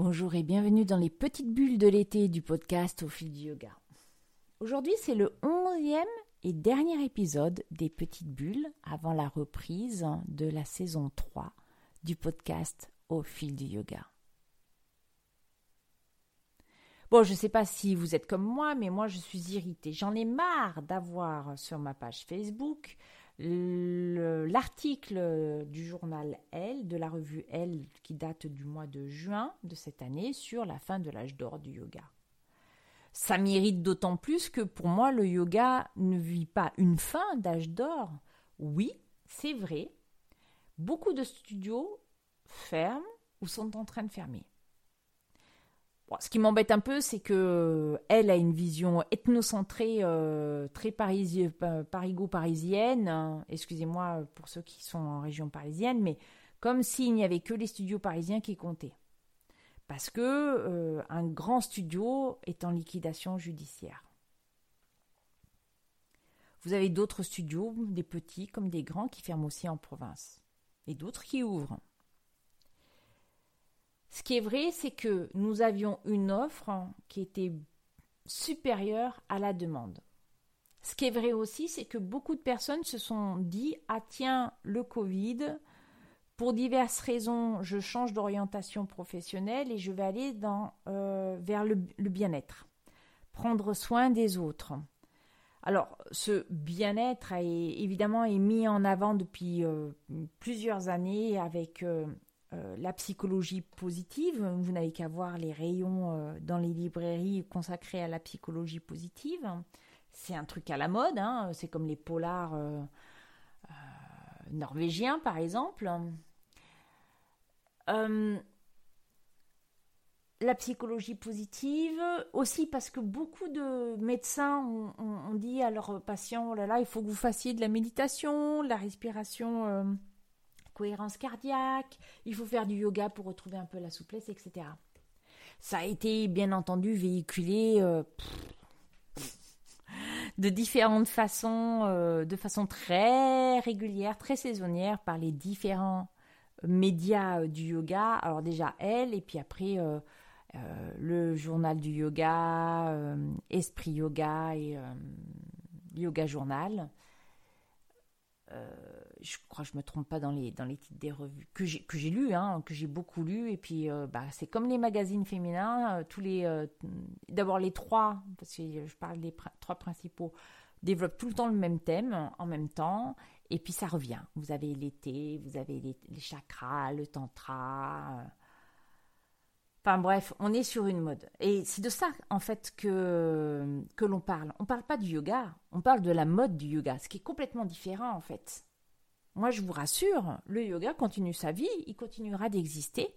Bonjour et bienvenue dans les petites bulles de l'été du podcast au fil du yoga. Aujourd'hui c'est le onzième et dernier épisode des petites bulles avant la reprise de la saison 3 du podcast au fil du yoga. Bon, je ne sais pas si vous êtes comme moi, mais moi je suis irritée. J'en ai marre d'avoir sur ma page Facebook l'article du journal Elle, de la revue Elle, qui date du mois de juin de cette année, sur la fin de l'âge d'or du yoga. Ça m'irrite d'autant plus que pour moi, le yoga ne vit pas une fin d'âge d'or. Oui, c'est vrai, beaucoup de studios ferment ou sont en train de fermer ce qui m'embête un peu, c'est que euh, elle a une vision ethnocentrée euh, très parigo-parisienne. Hein. Excusez-moi pour ceux qui sont en région parisienne, mais comme s'il n'y avait que les studios parisiens qui comptaient. Parce que euh, un grand studio est en liquidation judiciaire. Vous avez d'autres studios, des petits comme des grands, qui ferment aussi en province. Et d'autres qui ouvrent. Ce qui est vrai, c'est que nous avions une offre qui était supérieure à la demande. Ce qui est vrai aussi, c'est que beaucoup de personnes se sont dit Ah, tiens, le Covid, pour diverses raisons, je change d'orientation professionnelle et je vais aller euh, vers le, bien-être, prendre soin des autres. Alors, ce bien-être a évidemment est mis en avant depuis euh, plusieurs années avec euh, euh, la psychologie positive. Vous n'avez qu'à voir les rayons euh, dans les librairies consacrés à la psychologie positive. C'est un truc à la mode, hein. c'est comme les polars euh, norvégiens par exemple. la psychologie positive, aussi parce que beaucoup de médecins ont, dit à leurs patients, oh là il faut que vous fassiez de la méditation, de la respiration cohérence cardiaque, il faut faire du yoga pour retrouver un peu la souplesse, etc. Ça a été bien entendu véhiculé euh, de différentes façons, euh, de façon très régulière, très saisonnière par les différents médias euh, du yoga. Alors déjà elle, et puis après le journal du yoga, Esprit Yoga et Yoga Journal je crois que je me trompe pas dans les, dans les titres des revues que j'ai, que hein, que j'ai beaucoup lu. Et puis, euh, bah, c'est comme les magazines féminins, euh, tous les, euh, d'abord les trois, parce que je parle des trois principaux, développent tout le temps le même thème en même temps. Et puis ça revient. Vous avez l'été, vous avez les chakras, le tantra. Enfin bref, on est sur une mode. Et c'est de ça, en fait, que, l'on parle. On ne parle pas du yoga, on parle de la mode du yoga, ce qui est complètement différent, en fait. Moi, je vous rassure, le yoga continue sa vie, il continuera d'exister.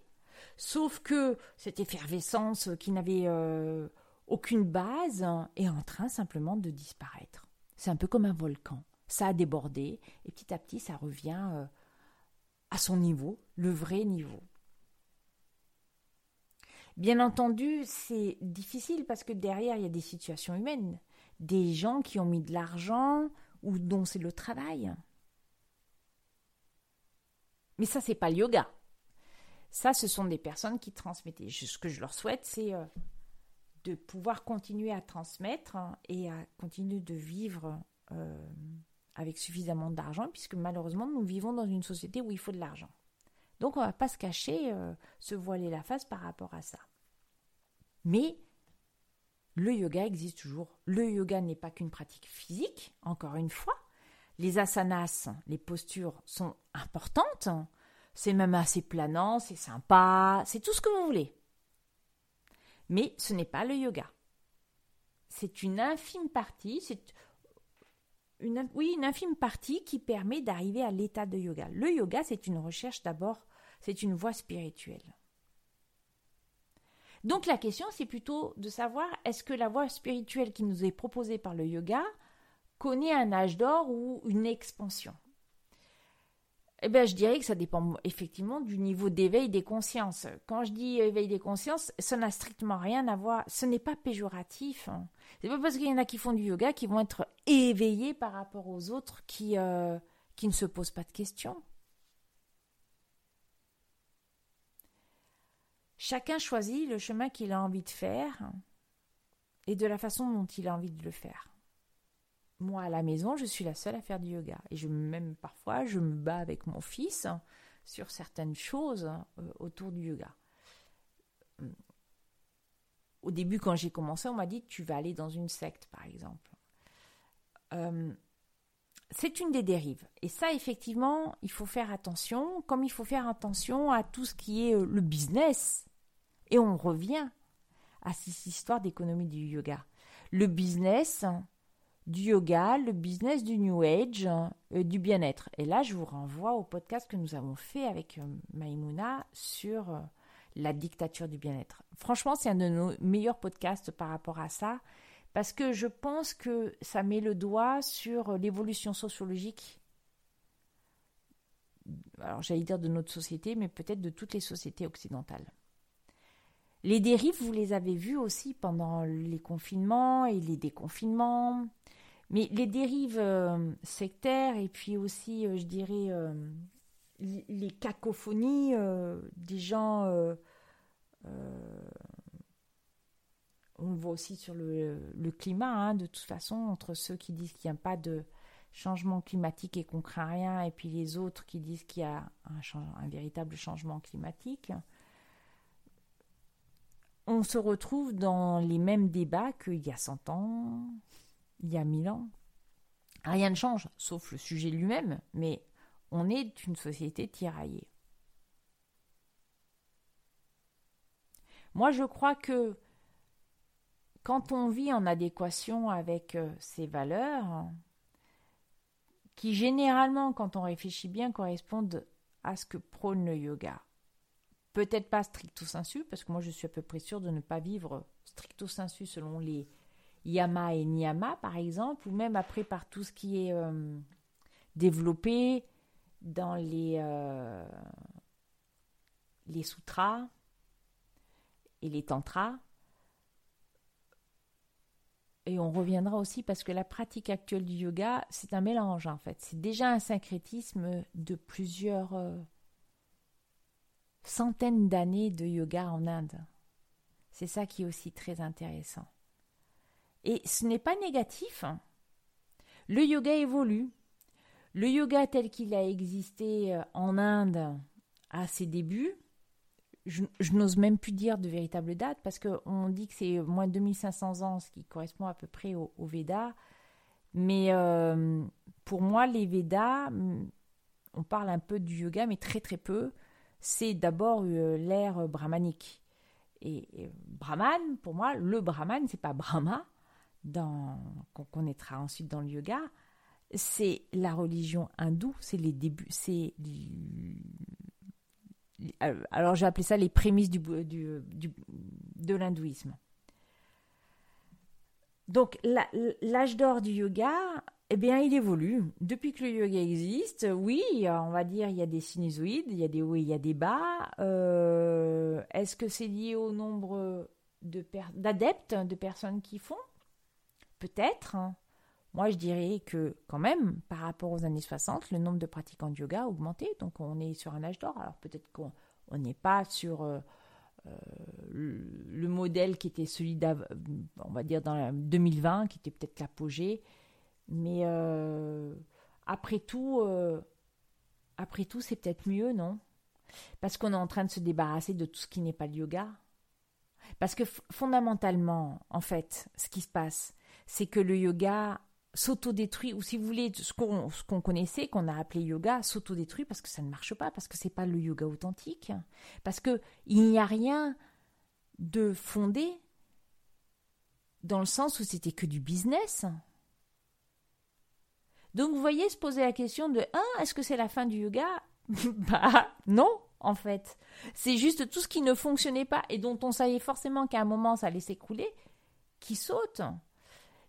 Sauf que cette effervescence qui n'avait euh, aucune base est en train simplement de disparaître. C'est un peu comme un volcan. Ça a débordé et petit à petit, ça revient euh, à son niveau, le vrai niveau. Bien entendu, c'est difficile parce que derrière, il y a des situations humaines, des gens qui ont mis de l'argent ou dont c'est le travail. Mais ça, c'est pas le yoga. Ça, ce sont des personnes qui transmettaient. Ce que je leur souhaite, c'est euh, de pouvoir continuer à transmettre et à continuer de vivre euh, avec suffisamment d'argent, puisque malheureusement, nous vivons dans une société où il faut de l'argent. Donc, on ne va pas se cacher, euh, se voiler la face par rapport à ça. Mais le yoga existe toujours. Le yoga n'est pas qu'une pratique physique, encore une fois. Les asanas, les postures sont importantes. C'est même assez planant, c'est sympa, c'est tout ce que vous voulez. Mais ce n'est pas le yoga. C'est une infime partie, c'est oui, une infime partie qui permet d'arriver à l'état de yoga. Le yoga, c'est une recherche d'abord, c'est une voie spirituelle. Donc la question, c'est plutôt de savoir est-ce que la voie spirituelle qui nous est proposée par le yoga connaît un âge d'or ou une expansion? Eh bien, je dirais que ça dépend effectivement du niveau d'éveil des consciences. Quand je dis éveil des consciences, ça n'a strictement rien à voir. Ce n'est pas péjoratif. Hein. C'est pas parce qu'il y en a qui font du yoga qui vont être éveillés par rapport aux autres qui, euh, qui ne se posent pas de questions. Chacun choisit le chemin qu'il a envie de faire et de la façon dont il a envie de le faire. Moi, à la maison, je suis la seule à faire du yoga. Et je, même parfois, je me bats avec mon fils sur certaines choses euh, autour du yoga. Au début, quand j'ai commencé, on m'a dit tu vas aller dans une secte, par exemple. Euh, c'est une des dérives. Et ça, effectivement, il faut faire attention, comme il faut faire attention à tout ce qui est euh, le business. Et on revient à cette histoire d'économie du yoga. Le business du yoga, le business du New Age, euh, du bien-être. Et là, je vous renvoie au podcast que nous avons fait avec euh, sur la dictature du bien-être. Franchement, c'est un de nos meilleurs podcasts par rapport à ça parce que je pense que ça met le doigt sur l'évolution sociologique, alors j'allais dire de notre société, mais peut-être de toutes les sociétés occidentales. Les dérives, vous les avez vues aussi pendant les confinements et les déconfinements, mais les dérives euh, sectaires et puis aussi, euh, je dirais, euh, les cacophonies des gens on le voit aussi sur le, climat, hein, de toute façon, entre ceux qui disent qu'il n'y a pas de changement climatique et qu'on craint rien, et puis les autres qui disent qu'il y a un, véritable changement climatique, on se retrouve dans les mêmes débats qu'il y a 100 ans, il y a 1000 ans. Rien ne change, sauf le sujet lui-même, mais on est une société tiraillée. Moi, je crois que quand on vit en adéquation avec euh, ces valeurs, qui généralement, quand on réfléchit bien, correspondent à ce que prône le yoga. Peut-être pas stricto sensu, parce que moi je suis à peu près sûre de ne pas vivre stricto sensu selon les yama et niyama, par exemple, ou même après par tout ce qui est euh, développé dans les, euh, les sutras et les tantras et on reviendra aussi parce que la pratique actuelle du yoga, c'est un mélange en fait. C'est déjà un syncrétisme de plusieurs euh, centaines d'années de yoga en Inde. C'est ça qui est aussi très intéressant. Et ce n'est pas négatif. Hein. Le yoga évolue. Le yoga tel qu'il a existé euh, en Inde à ses débuts, je, n'ose même plus dire de véritable date parce qu'on dit que c'est moins de 2500 ans, ce qui correspond à peu près au, Veda. Mais euh, pour moi, les Védas, mm, on parle un peu du yoga, mais très très peu. C'est d'abord euh, l'ère brahmanique. Et, Brahman, pour moi, le Brahman, c'est pas Brahma, qu'on connaîtra ensuite dans le yoga. C'est la religion hindoue, c'est les débuts, c'est euh, alors j'ai appelé ça les prémices du, de l'hindouisme. Donc l'âge d'or du yoga, eh bien, il évolue. Depuis que le yoga existe, oui, on va dire, il y a des sinusoïdes, il y a des hauts et il y a des bas. Euh, est-ce que c'est lié au nombre d'adeptes, de personnes qui font? Peut-être. Moi, je dirais que quand même, par rapport aux années 60, le nombre de pratiquants de yoga a augmenté. Donc, on est sur un âge d'or. Alors, peut-être qu'on n'est pas sur euh, euh, le, modèle qui était celui, on va dire, dans 2020, qui était peut-être l'apogée. Mais euh, après tout, après tout, c'est peut-être mieux, non? Parce qu'on est en train de se débarrasser de tout ce qui n'est pas le yoga. Parce que fondamentalement, en fait, ce qui se passe, c'est que le yoga s'autodétruit, ou si vous voulez, ce qu'on connaissait, qu'on a appelé yoga, s'autodétruit parce que ça ne marche pas, parce que c'est pas le yoga authentique, parce que il n'y a rien de fondé dans le sens où c'était que du business. Donc vous voyez se poser la question de ah, est-ce que c'est la fin du yoga? Bah non, en fait. C'est juste tout ce qui ne fonctionnait pas et dont on savait forcément qu'à un moment ça allait s'écrouler qui saute.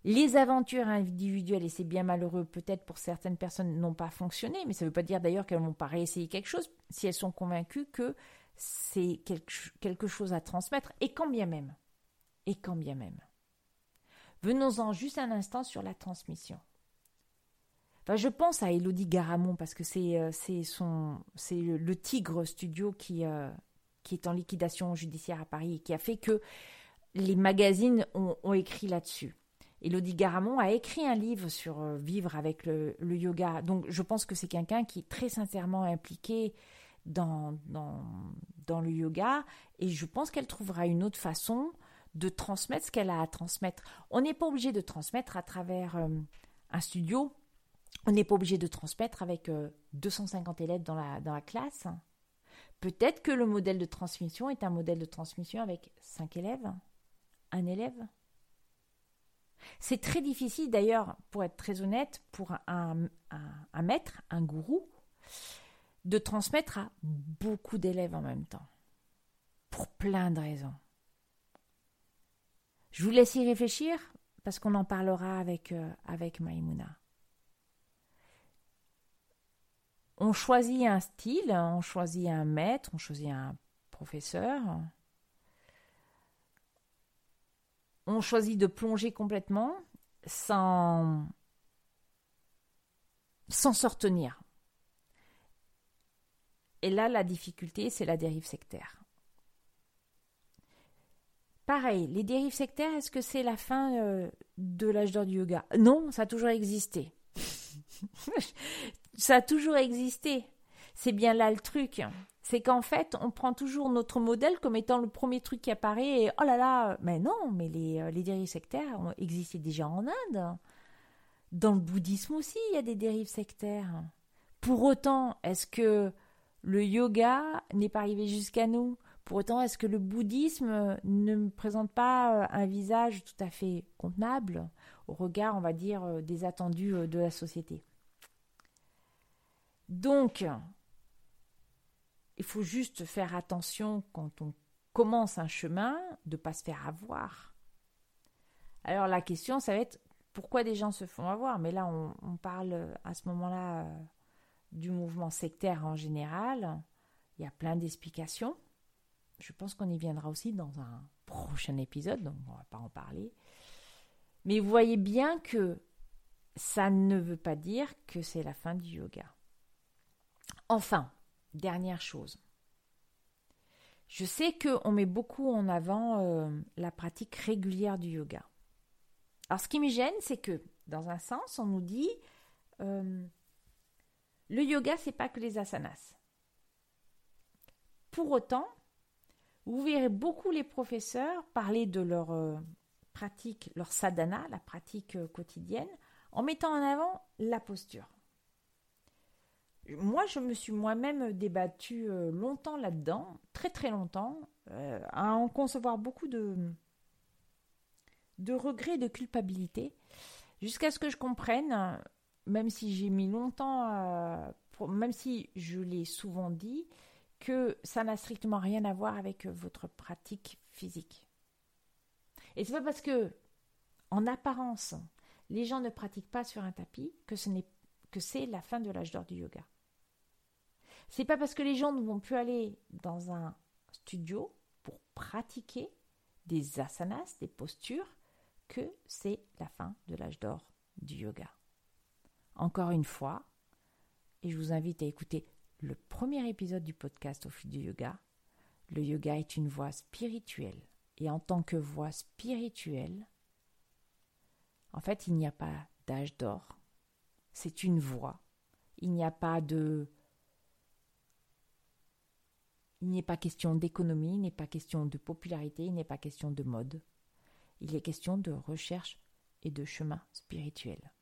Les aventures individuelles, et c'est bien malheureux peut-être pour certaines personnes, n'ont pas fonctionné, mais ça ne veut pas dire d'ailleurs qu'elles n'ont pas réessayé quelque chose si elles sont convaincues que c'est quelque chose à transmettre, et quand bien même. Et quand bien même. Venons-en juste un instant sur la transmission. Je pense à Elodie Garamond parce que c'est euh, le, Tigre Studio qui euh, qui est en liquidation judiciaire à Paris et qui a fait que les magazines ont, écrit là-dessus. Elodie Garamond a écrit un livre sur euh, vivre avec le, yoga. Donc je pense que c'est quelqu'un qui est très sincèrement impliqué dans, le yoga et je pense qu'elle trouvera une autre façon de transmettre ce qu'elle a à transmettre. On n'est pas obligé de transmettre à travers un studio, on n'est pas obligé de transmettre avec 250 euh, élèves dans la, dans la classe. Peut-être que le modèle de transmission est un modèle de transmission avec 5 élèves, un élève. C'est très difficile d'ailleurs, pour être très honnête, pour un, maître, un gourou, de transmettre à beaucoup d'élèves en même temps. Pour plein de raisons. Je vous laisse y réfléchir parce qu'on en parlera avec, euh, avec Maïmouna. On choisit un style, on choisit un maître, on choisit un professeur. On choisit de plonger complètement sans sans se retenir. Et là, la difficulté, c'est la dérive sectaire. Pareil, les dérives sectaires, est-ce que c'est la fin euh, de l'âge d'or du yoga? Non, ça a toujours existé. ça a toujours existé. C'est bien là le truc. C'est qu'en fait, on prend toujours notre modèle comme étant le premier truc qui apparaît et oh là là, mais non, mais les, euh, les dérives sectaires ont existé déjà en Inde. Dans le bouddhisme aussi, il y a des dérives sectaires. Pour autant, est-ce que le yoga n'est pas arrivé jusqu'à nous? Pour autant, est-ce que le bouddhisme ne présente pas euh, un visage tout à fait contenable au regard, on va dire, euh, des attendus de la société? Donc, il faut juste faire attention quand on commence un chemin de ne pas se faire avoir. Alors la question, ça va être pourquoi des gens se font avoir? Mais là, on parle à ce moment-là du mouvement sectaire en général. Il y a plein d'explications. Je pense qu'on y viendra aussi dans un prochain épisode, donc on ne va pas en parler. Mais vous voyez bien que ça ne veut pas dire que c'est la fin du yoga. Enfin, dernière chose. Je sais qu'on met beaucoup en avant euh, la pratique régulière du yoga. Alors ce qui me gêne, c'est que dans un sens, on nous dit euh, le yoga, c'est pas que les asanas. Pour autant, vous verrez beaucoup les professeurs parler de leur euh, pratique, leur sadhana, la pratique quotidienne, en mettant en avant la posture. Moi, je me suis moi-même débattue euh, longtemps là-dedans, très très longtemps, à en concevoir beaucoup de, de regrets, de culpabilité, jusqu'à ce que je comprenne, même si j'ai mis longtemps, même si je l'ai souvent dit, que ça n'a strictement rien à voir avec votre pratique physique. Et c'est pas parce que, en apparence, les gens ne pratiquent pas sur un tapis que ce n'est que c'est la fin de l'âge d'or du yoga. C'est pas parce que les gens ne vont plus aller dans un studio pour pratiquer des asanas, des postures, que c'est la fin de l'âge d'or du yoga. Encore une fois, et je vous invite à écouter le premier épisode du podcast au fil du yoga. Le yoga est une voie spirituelle. Et en tant que voie spirituelle, en fait, il n'y a pas d'âge d'or. C'est une voie. Il n'y a pas de... Il n'est pas question d'économie, il n'est pas question de popularité, il n'est pas question de mode. Il est question de recherche et de chemin spirituel.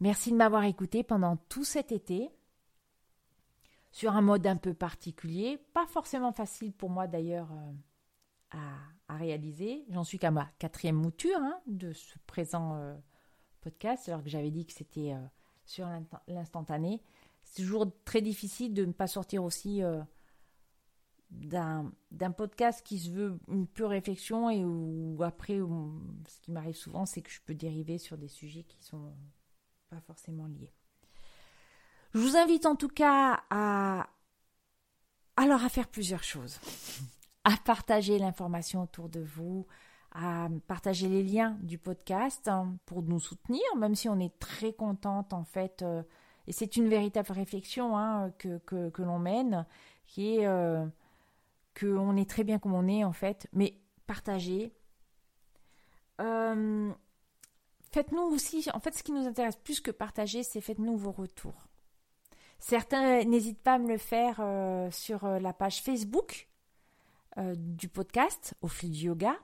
Merci de m'avoir écouté pendant tout cet été sur un mode un peu particulier, pas forcément facile pour moi d'ailleurs euh, à, réaliser. J'en suis qu'à ma quatrième mouture hein, de ce présent euh, podcast, alors que j'avais dit que c'était euh, sur l'instantané. C'est toujours très difficile de ne pas sortir aussi d'un podcast qui se veut une pure réflexion et où après, ce qui m'arrive souvent, c'est que je peux dériver sur des sujets qui sont pas forcément liés. Je vous invite en tout cas à alors à faire plusieurs choses. À partager l'information autour de vous, à partager les liens du podcast hein, pour nous soutenir, même si on est très contente en fait. Euh, et c'est une véritable réflexion hein, que, l'on mène. qui est euh, qu'on est très bien comme on est en fait, mais partagez. Euh, faites-nous aussi, en fait, ce qui nous intéresse plus que partager, c'est faites-nous vos retours. Certains n'hésitent pas à me le faire euh, sur la page Facebook du podcast au fil du yoga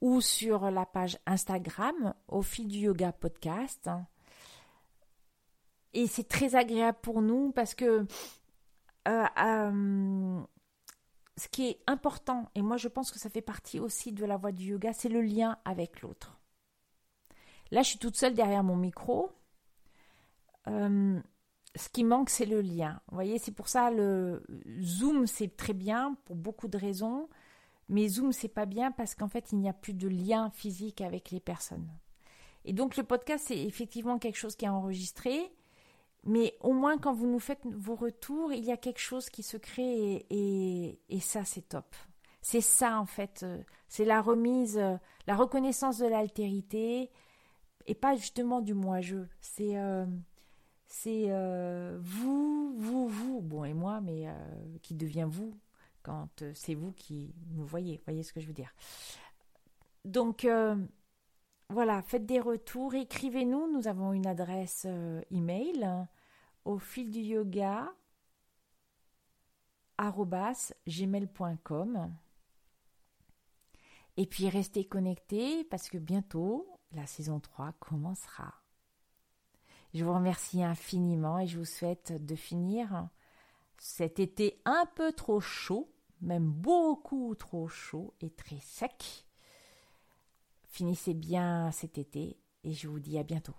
ou sur la page Instagram au fil du yoga podcast. Et c'est très agréable pour nous parce que euh, euh, ce qui est important, et moi je pense que ça fait partie aussi de la voie du yoga, c'est le lien avec l'autre. Là, je suis toute seule derrière mon micro. Euh, ce qui manque, c'est le lien. Vous voyez, c'est pour ça le Zoom, c'est très bien pour beaucoup de raisons, mais Zoom, c'est pas bien parce qu'en fait, il n'y a plus de lien physique avec les personnes. Et donc, le podcast, c'est effectivement quelque chose qui est enregistré, mais au moins, quand vous nous faites vos retours, il y a quelque chose qui se crée et, ça, c'est top. C'est ça, en fait. Euh, c'est la remise, euh, la reconnaissance de l'altérité et pas justement du moi-je. C'est euh, vous, vous, vous, bon, et moi, mais qui devient vous quand c'est vous qui nous voyez. Voyez ce que je veux dire. Donc, voilà, faites des retours, écrivez-nous. Nous avons une adresse email au fil du yoga gmail.com et puis restez connectés parce que bientôt la saison 3 commencera. Je vous remercie infiniment et je vous souhaite de finir cet été un peu trop chaud, même beaucoup trop chaud et très sec. Finissez bien cet été et je vous dis à bientôt.